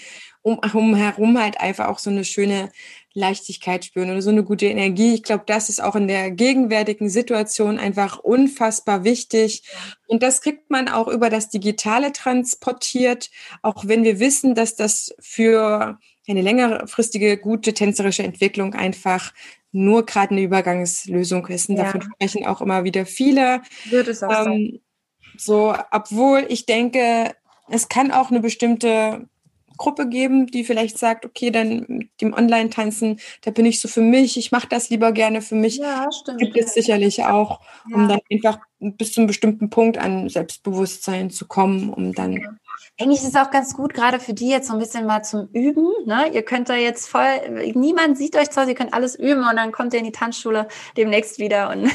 um, um herum halt einfach auch so eine schöne Leichtigkeit spüren oder so eine gute Energie. Ich glaube, das ist auch in der gegenwärtigen Situation einfach unfassbar wichtig. Und das kriegt man auch über das Digitale transportiert, auch wenn wir wissen, dass das für eine längerfristige, gute tänzerische Entwicklung einfach nur gerade eine Übergangslösung ist. Und ja. davon sprechen auch immer wieder viele. Wird es auch ähm, sein. So, obwohl ich denke, es kann auch eine bestimmte Gruppe geben, die vielleicht sagt, okay, dann mit dem Online-Tanzen, da bin ich so für mich, ich mache das lieber gerne für mich. Ja, stimmt. Gibt es sicherlich auch, ja. um dann einfach bis zu einem bestimmten Punkt an Selbstbewusstsein zu kommen, um dann. Eigentlich ist es auch ganz gut, gerade für die jetzt so ein bisschen mal zum Üben. Ne? Ihr könnt da jetzt voll, niemand sieht euch zwar, ihr könnt alles üben und dann kommt ihr in die Tanzschule demnächst wieder und,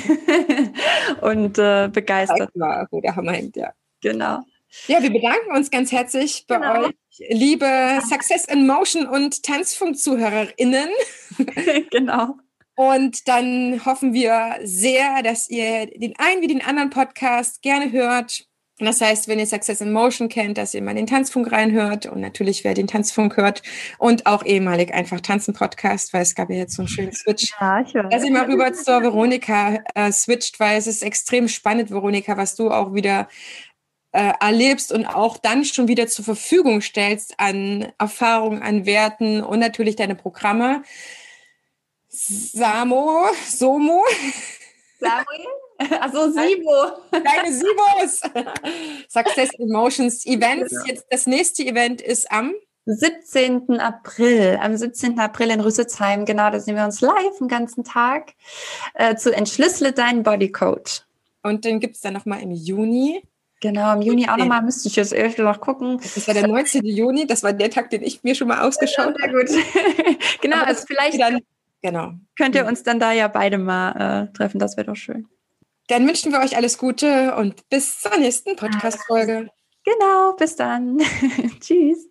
und äh, begeistert. Mal, wo der Hammer hängt, ja. Genau. Ja, wir bedanken uns ganz herzlich bei genau. euch, liebe Success in Motion und Tanzfunk-ZuhörerInnen. genau. Und dann hoffen wir sehr, dass ihr den einen wie den anderen Podcast gerne hört. Das heißt, wenn ihr Success in Motion kennt, dass ihr mal den Tanzfunk reinhört und natürlich, wer den Tanzfunk hört und auch ehemalig einfach Tanzen Podcast, weil es gab ja jetzt so einen schönen Switch. Ja, ich höre. Dass ihr mal rüber zur Veronika äh, switcht, weil es ist extrem spannend, Veronika, was du auch wieder äh, erlebst und auch dann schon wieder zur Verfügung stellst an Erfahrungen, an Werten und natürlich deine Programme. Samo, Somo. Samuel? Also Sibo. Deine Sibos. Success Emotions Events. Jetzt das nächste Event ist am 17. April, am 17. April in Rüsselsheim, genau, da sehen wir uns live den ganzen Tag äh, zu Entschlüssele deinen Bodycode. Und den gibt es dann nochmal im Juni. Genau, im Juni auch nochmal, müsste ich jetzt ehrlich gesagt gucken. Das war der 19. Juni, das war der Tag, den ich mir schon mal ausgeschaut habe. Ja, gut. genau, Aber also vielleicht dann, genau. könnt ihr uns dann da ja beide mal äh, treffen, das wäre doch schön. Dann wünschen wir euch alles Gute und bis zur nächsten Podcast-Folge. Genau, bis dann. Tschüss.